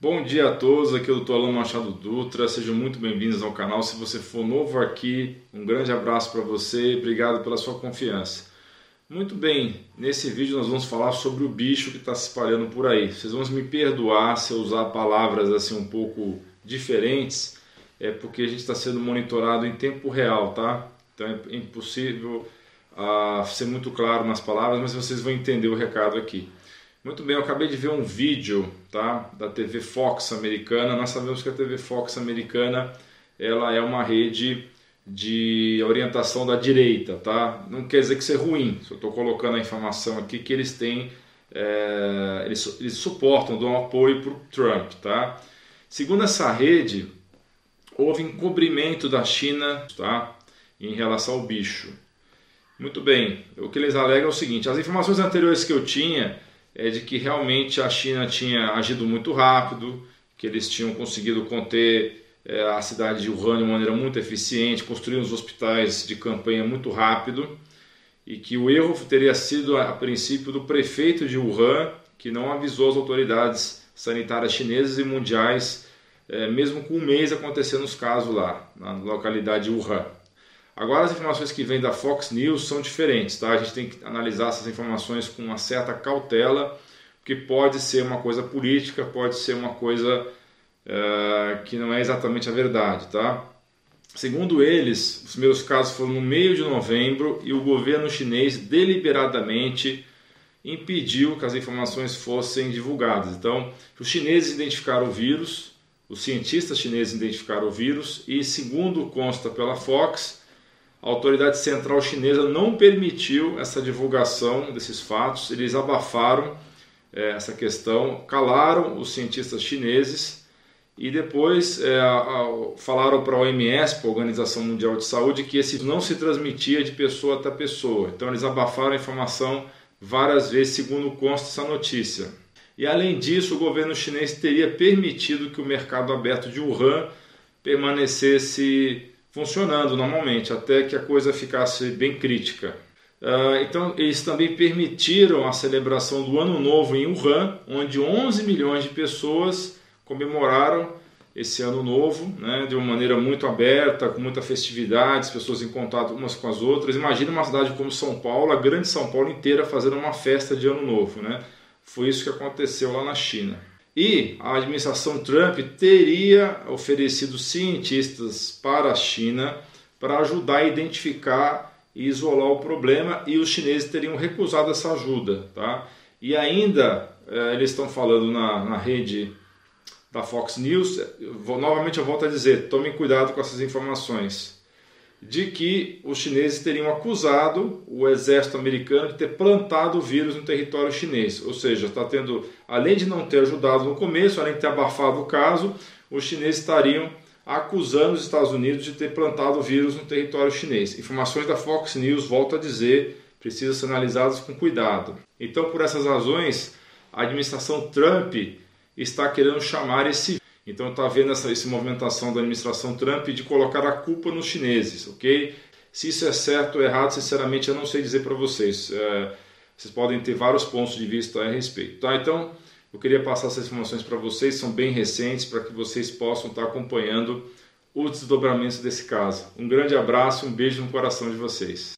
Bom dia a todos, aqui é o Dr. Alan Machado Dutra, sejam muito bem-vindos ao canal. Se você for novo aqui, um grande abraço para você, obrigado pela sua confiança. Muito bem, nesse vídeo nós vamos falar sobre o bicho que está se espalhando por aí. Vocês vão me perdoar se eu usar palavras assim um pouco diferentes, é porque a gente está sendo monitorado em tempo real, tá? Então é impossível uh, ser muito claro nas palavras, mas vocês vão entender o recado aqui. Muito bem, eu acabei de ver um vídeo tá, da TV Fox americana. Nós sabemos que a TV Fox americana ela é uma rede de orientação da direita, tá? Não quer dizer que isso é ruim. Só estou colocando a informação aqui que eles têm, é, eles, eles suportam, dão apoio para o Trump, tá? Segundo essa rede, houve encobrimento da China, tá? Em relação ao bicho. Muito bem. O que eles alegam é o seguinte: as informações anteriores que eu tinha é de que realmente a China tinha agido muito rápido, que eles tinham conseguido conter é, a cidade de Wuhan de maneira muito eficiente, construir os hospitais de campanha muito rápido e que o erro teria sido a princípio do prefeito de Wuhan, que não avisou as autoridades sanitárias chinesas e mundiais, é, mesmo com um mês acontecendo os casos lá, na localidade de Wuhan. Agora as informações que vêm da Fox News são diferentes, tá? A gente tem que analisar essas informações com uma certa cautela, porque pode ser uma coisa política, pode ser uma coisa uh, que não é exatamente a verdade, tá? Segundo eles, os meus casos foram no meio de novembro e o governo chinês deliberadamente impediu que as informações fossem divulgadas. Então, os chineses identificaram o vírus, os cientistas chineses identificaram o vírus e, segundo consta pela Fox, a autoridade central chinesa não permitiu essa divulgação desses fatos, eles abafaram é, essa questão, calaram os cientistas chineses e depois é, a, a, falaram para a OMS, para a Organização Mundial de Saúde, que esse não se transmitia de pessoa até pessoa. Então eles abafaram a informação várias vezes, segundo consta essa notícia. E além disso, o governo chinês teria permitido que o mercado aberto de Wuhan permanecesse funcionando normalmente, até que a coisa ficasse bem crítica. Uh, então, eles também permitiram a celebração do Ano Novo em Wuhan, onde 11 milhões de pessoas comemoraram esse Ano Novo né, de uma maneira muito aberta, com muita festividade, as pessoas em contato umas com as outras. Imagina uma cidade como São Paulo, a grande São Paulo inteira fazendo uma festa de Ano Novo. Né? Foi isso que aconteceu lá na China. E a administração Trump teria oferecido cientistas para a China para ajudar a identificar e isolar o problema e os chineses teriam recusado essa ajuda. Tá? E ainda eh, eles estão falando na, na rede da Fox News, vou, novamente eu volto a dizer, tomem cuidado com essas informações de que os chineses teriam acusado o exército americano de ter plantado o vírus no território chinês. Ou seja, está tendo, além de não ter ajudado no começo, além de ter abafado o caso, os chineses estariam acusando os Estados Unidos de ter plantado o vírus no território chinês. Informações da Fox News, volto a dizer, precisam ser analisadas com cuidado. Então, por essas razões, a administração Trump está querendo chamar esse então está havendo essa, essa movimentação da administração Trump de colocar a culpa nos chineses, ok? Se isso é certo ou errado, sinceramente eu não sei dizer para vocês. É, vocês podem ter vários pontos de vista a respeito. Tá? Então eu queria passar essas informações para vocês, são bem recentes para que vocês possam estar acompanhando os desdobramentos desse caso. Um grande abraço, um beijo no coração de vocês.